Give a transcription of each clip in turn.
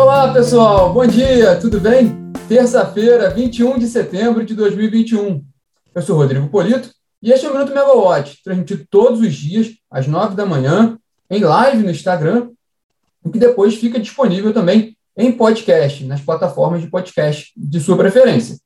Olá, pessoal. Bom dia, tudo bem? Terça-feira, 21 de setembro de 2021. Eu sou Rodrigo Polito e este é o Minuto Megawatt, transmitido todos os dias, às 9 da manhã, em live no Instagram, o que depois fica disponível também em podcast, nas plataformas de podcast de sua preferência.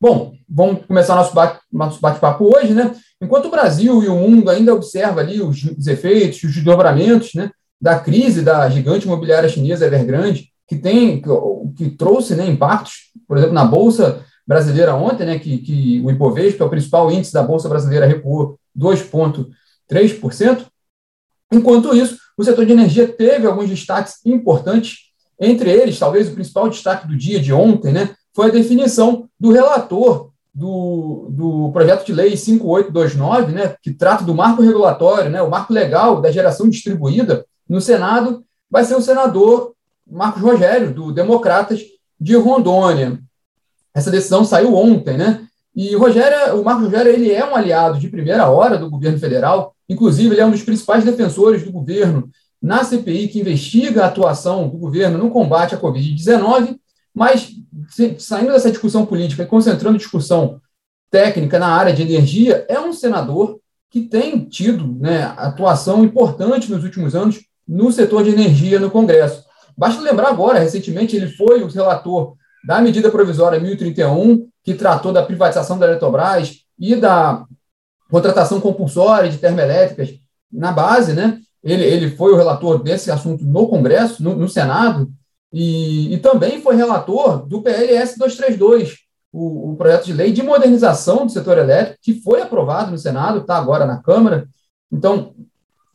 Bom, vamos começar nosso bate-papo hoje, né? Enquanto o Brasil e o mundo ainda observam ali os efeitos, os desdobramentos, né, da crise da gigante imobiliária chinesa Evergrande, que tem que, que trouxe né, impactos, por exemplo, na bolsa brasileira ontem, né, que, que o Ibovespa, é o principal índice da bolsa brasileira, recuou 2,3%. Enquanto isso, o setor de energia teve alguns destaques importantes, entre eles, talvez o principal destaque do dia de ontem, né, foi a definição do relator do, do projeto de lei 5829, né, que trata do marco regulatório, né, o marco legal da geração distribuída, no Senado, vai ser o senador Marcos Rogério, do Democratas de Rondônia. Essa decisão saiu ontem, né? E Rogério, o Marcos Rogério, ele é um aliado de primeira hora do governo federal, inclusive ele é um dos principais defensores do governo na CPI que investiga a atuação do governo no combate à Covid-19, mas saindo dessa discussão política e concentrando discussão técnica na área de energia, é um senador que tem tido né, atuação importante nos últimos anos no setor de energia no Congresso. Basta lembrar agora, recentemente, ele foi o relator da medida provisória 1031, que tratou da privatização da Eletrobras e da contratação compulsória de termoelétricas na base, né? Ele, ele foi o relator desse assunto no Congresso, no, no Senado, e, e, também foi relator do PLS 232, o, o, projeto de lei de modernização do setor elétrico, que foi aprovado no Senado, está agora na Câmara. Então,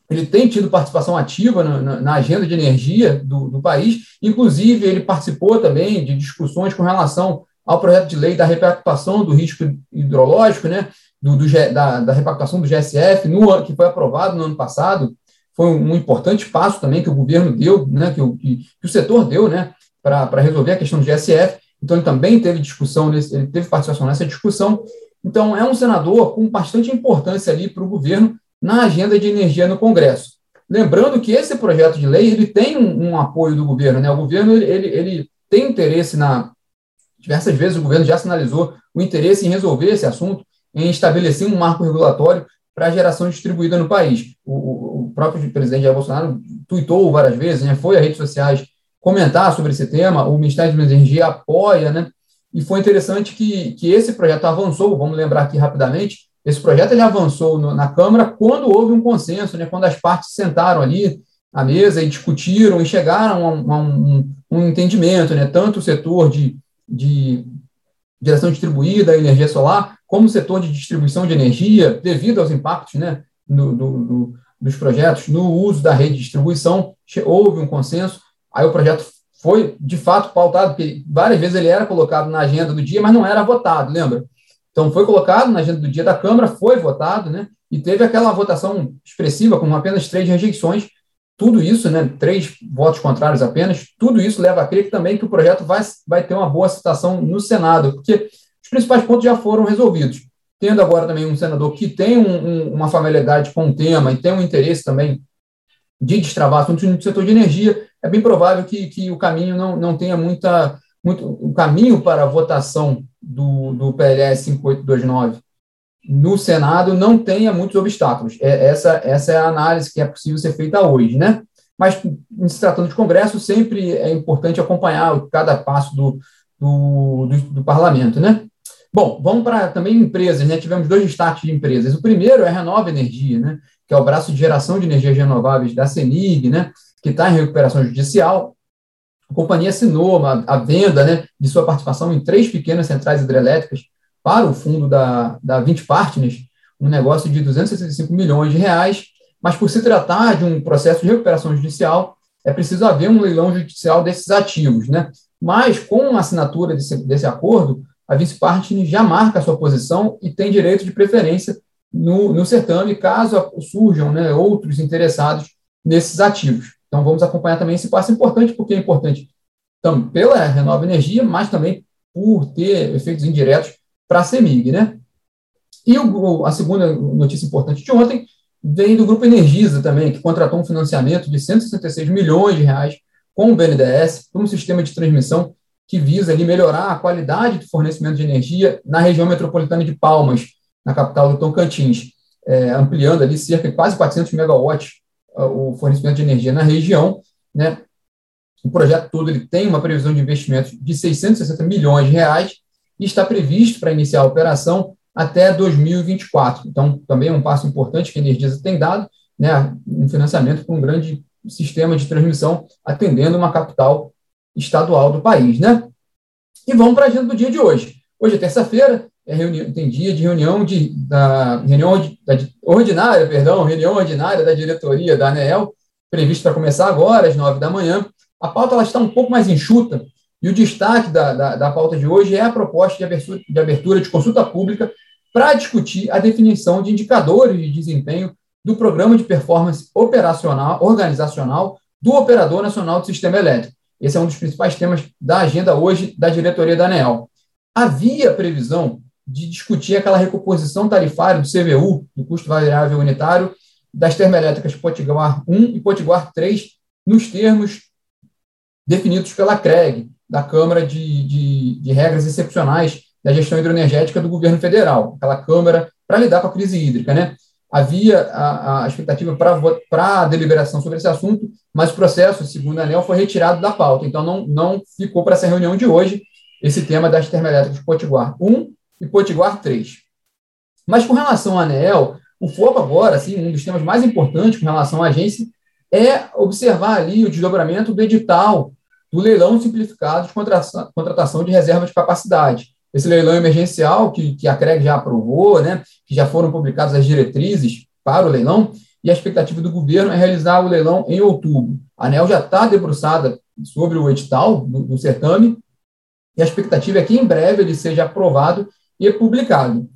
ele tem tido participação ativa na, na, na agenda de energia do, do, país, inclusive ele participou também de discussões com relação ao projeto de lei da repactuação do risco hidrológico, né, do, do da, da repactuação do GSF, no, que foi aprovado no ano passado, foi um, um importante passo também que o governo deu, né, que, o, que, que o setor deu, né, para resolver a questão do GSF, então ele também teve discussão, nesse, ele teve participação nessa discussão, então é um senador com bastante importância ali para o governo, na agenda de energia no Congresso. Lembrando que esse projeto de lei ele tem um, um apoio do governo, né? O governo ele, ele tem interesse na diversas vezes o governo já sinalizou o interesse em resolver esse assunto, em estabelecer um marco regulatório para a geração distribuída no país. O, o próprio presidente Jair Bolsonaro tuitou várias vezes, né? Foi às redes sociais comentar sobre esse tema. O Ministério de Energia apoia, né? E foi interessante que, que esse projeto avançou. Vamos lembrar aqui rapidamente esse projeto ele avançou no, na Câmara quando houve um consenso, né, quando as partes sentaram ali à mesa e discutiram e chegaram a, um, a um, um, entendimento, né, tanto o setor de, de geração distribuída, energia solar, como o setor de distribuição de energia, devido aos impactos né, no, do, do, dos projetos no uso da rede de distribuição, houve um consenso, aí o projeto foi, de fato, pautado, porque várias vezes ele era colocado na agenda do dia, mas não era votado, lembra? Então, foi colocado na agenda do dia da Câmara, foi votado, né? E teve aquela votação expressiva, com apenas três rejeições. Tudo isso, né? Três votos contrários apenas. Tudo isso leva a crer também que o projeto vai, vai ter uma boa citação no Senado, porque os principais pontos já foram resolvidos. Tendo agora também um senador que tem um, um, uma familiaridade com o tema e tem um interesse também de destravar assuntos no setor de energia, é bem provável que, que o caminho não, não tenha muita, muito. O caminho para a votação do, do PLS 5829 no Senado não tenha muitos obstáculos. É, essa, essa é a análise que é possível ser feita hoje, né? Mas, se tratando de Congresso, sempre é importante acompanhar cada passo do, do, do, do parlamento, né? Bom, vamos para também empresas, né? Tivemos dois destaques de empresas. O primeiro é a Renova Energia, né? Que é o braço de geração de energias renováveis da CENIG, né? Que está em recuperação judicial a companhia assinou uma, a venda né, de sua participação em três pequenas centrais hidrelétricas para o fundo da, da 20 Partners, um negócio de 265 milhões de reais, mas por se tratar de um processo de recuperação judicial, é preciso haver um leilão judicial desses ativos. Né? Mas, com a assinatura desse, desse acordo, a Vice Partners já marca a sua posição e tem direito de preferência no, no certame, caso surjam né, outros interessados nesses ativos. Então, vamos acompanhar também esse passo importante, porque é importante então, pela Renova Energia, mas também por ter efeitos indiretos para a CEMIG. Né? E o, a segunda notícia importante de ontem vem do Grupo Energisa também, que contratou um financiamento de 166 milhões de reais com o BNDES para um sistema de transmissão que visa ali melhorar a qualidade do fornecimento de energia na região metropolitana de Palmas, na capital do Tocantins, é, ampliando ali cerca de quase 400 megawatts o fornecimento de energia na região, né? O projeto todo ele tem uma previsão de investimento de 660 milhões de reais e está previsto para iniciar a operação até 2024. Então, também é um passo importante que a Energisa tem dado, né, um financiamento para um grande sistema de transmissão atendendo uma capital estadual do país, né? E vamos para a agenda do dia de hoje. Hoje é terça-feira, é reunião, tem dia de reunião de, da reunião da, ordinária, perdão, reunião ordinária da diretoria da ANEEL, prevista para começar agora, às nove da manhã. A pauta ela está um pouco mais enxuta, e o destaque da, da, da pauta de hoje é a proposta de abertura, de abertura de consulta pública para discutir a definição de indicadores de desempenho do Programa de Performance Operacional Organizacional do Operador Nacional do Sistema Elétrico. Esse é um dos principais temas da agenda hoje da diretoria da ANEEL. Havia previsão de discutir aquela recomposição tarifária do CVU, do custo variável unitário, das termoelétricas Potiguar 1 e Potiguar 3, nos termos definidos pela CREG, da Câmara de, de, de Regras Excepcionais da Gestão Hidroenergética do Governo Federal, aquela Câmara para lidar com a crise hídrica. Né? Havia a, a expectativa para a deliberação sobre esse assunto, mas o processo, segundo a ANEL, foi retirado da pauta, então não, não ficou para essa reunião de hoje esse tema das termoelétricas Potiguar 1 e Potiguar 3. Mas com relação à ANEL, o foco agora, assim, um dos temas mais importantes com relação à agência, é observar ali o desdobramento do edital do leilão simplificado de contratação de reserva de capacidade. Esse leilão emergencial, que, que a CREG já aprovou, né, que já foram publicadas as diretrizes para o leilão, e a expectativa do governo é realizar o leilão em outubro. A ANEL já está debruçada sobre o edital do, do certame, e a expectativa é que em breve ele seja aprovado e publicado.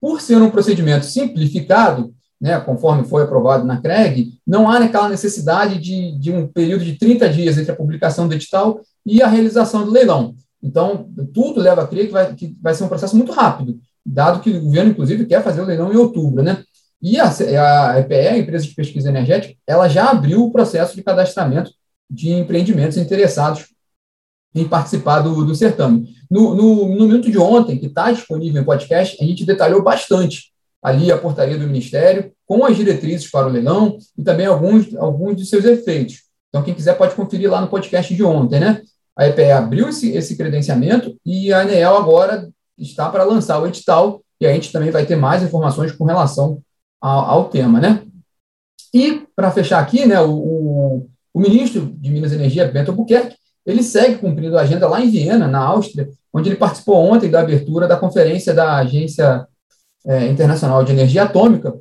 Por ser um procedimento simplificado, né, conforme foi aprovado na CREG, não há aquela necessidade de, de um período de 30 dias entre a publicação do edital e a realização do leilão. Então, tudo leva a crer que vai, que vai ser um processo muito rápido, dado que o governo, inclusive, quer fazer o leilão em outubro. Né? E a, a EPE, a Empresa de Pesquisa Energética, ela já abriu o processo de cadastramento de empreendimentos interessados em participar do, do certame. No, no, no minuto de ontem, que está disponível em podcast, a gente detalhou bastante ali a portaria do Ministério, com as diretrizes para o leilão e também alguns, alguns de seus efeitos. Então, quem quiser pode conferir lá no podcast de ontem, né? A EPE abriu esse, esse credenciamento e a ANEEL agora está para lançar o edital e a gente também vai ter mais informações com relação ao, ao tema, né? E, para fechar aqui, né, o, o, o, ministro de Minas e Energia, Bento Albuquerque, ele segue cumprindo a agenda lá em Viena, na Áustria, onde ele participou ontem da abertura da conferência da Agência é, Internacional de Energia Atômica,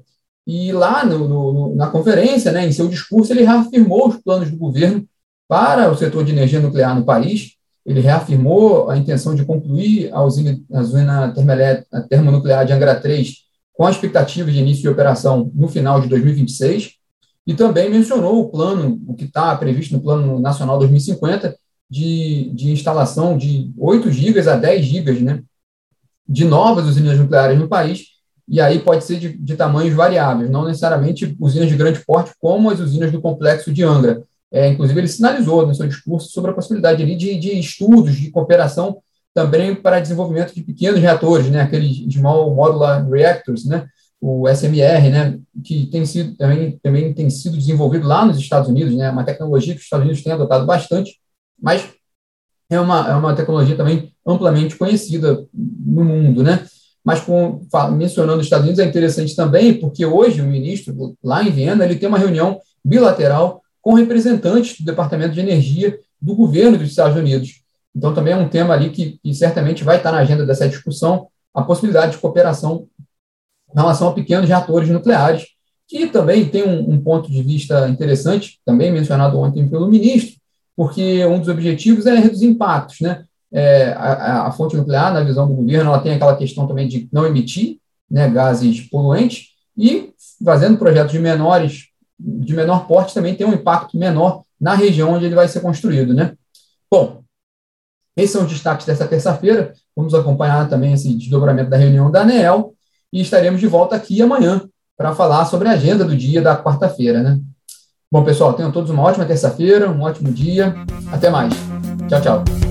e lá no, no, na conferência, né, em seu discurso, ele reafirmou os planos do governo para o setor de energia nuclear no país, ele reafirmou a intenção de concluir a usina, a usina termonuclear de Angra 3 com a expectativa de início de operação no final de 2026, e também mencionou o plano, o que está previsto no Plano Nacional 2050, de, de instalação de 8 gigas a 10 gigas né, de novas usinas nucleares no país, e aí pode ser de, de tamanhos variáveis, não necessariamente usinas de grande porte, como as usinas do complexo de Angra. É, inclusive, ele sinalizou no seu discurso sobre a possibilidade ali de, de estudos de cooperação também para desenvolvimento de pequenos reatores, né, aqueles Small Modular Reactors, né, o SMR, né, que tem sido, também, também tem sido desenvolvido lá nos Estados Unidos, né, uma tecnologia que os Estados Unidos têm adotado bastante, mas é uma, é uma tecnologia também amplamente conhecida no mundo, né? Mas com, mencionando os Estados Unidos é interessante também, porque hoje o ministro, lá em Viena, ele tem uma reunião bilateral com representantes do Departamento de Energia do governo dos Estados Unidos. Então, também é um tema ali que, que certamente vai estar na agenda dessa discussão, a possibilidade de cooperação em relação a pequenos reatores nucleares, que também tem um, um ponto de vista interessante, também mencionado ontem pelo ministro, porque um dos objetivos é reduzir impactos, né? É, a, a, fonte nuclear, na visão do governo, ela tem aquela questão também de não emitir né, gases poluentes e fazendo projetos de menores, de menor porte também tem um impacto menor na região onde ele vai ser construído, né? Bom, esses são os destaques dessa terça-feira. Vamos acompanhar também esse desdobramento da reunião da ANEEL e estaremos de volta aqui amanhã para falar sobre a agenda do dia da quarta-feira, né? Bom, pessoal, tenham todos uma ótima terça-feira, um ótimo dia. Até mais. Tchau, tchau.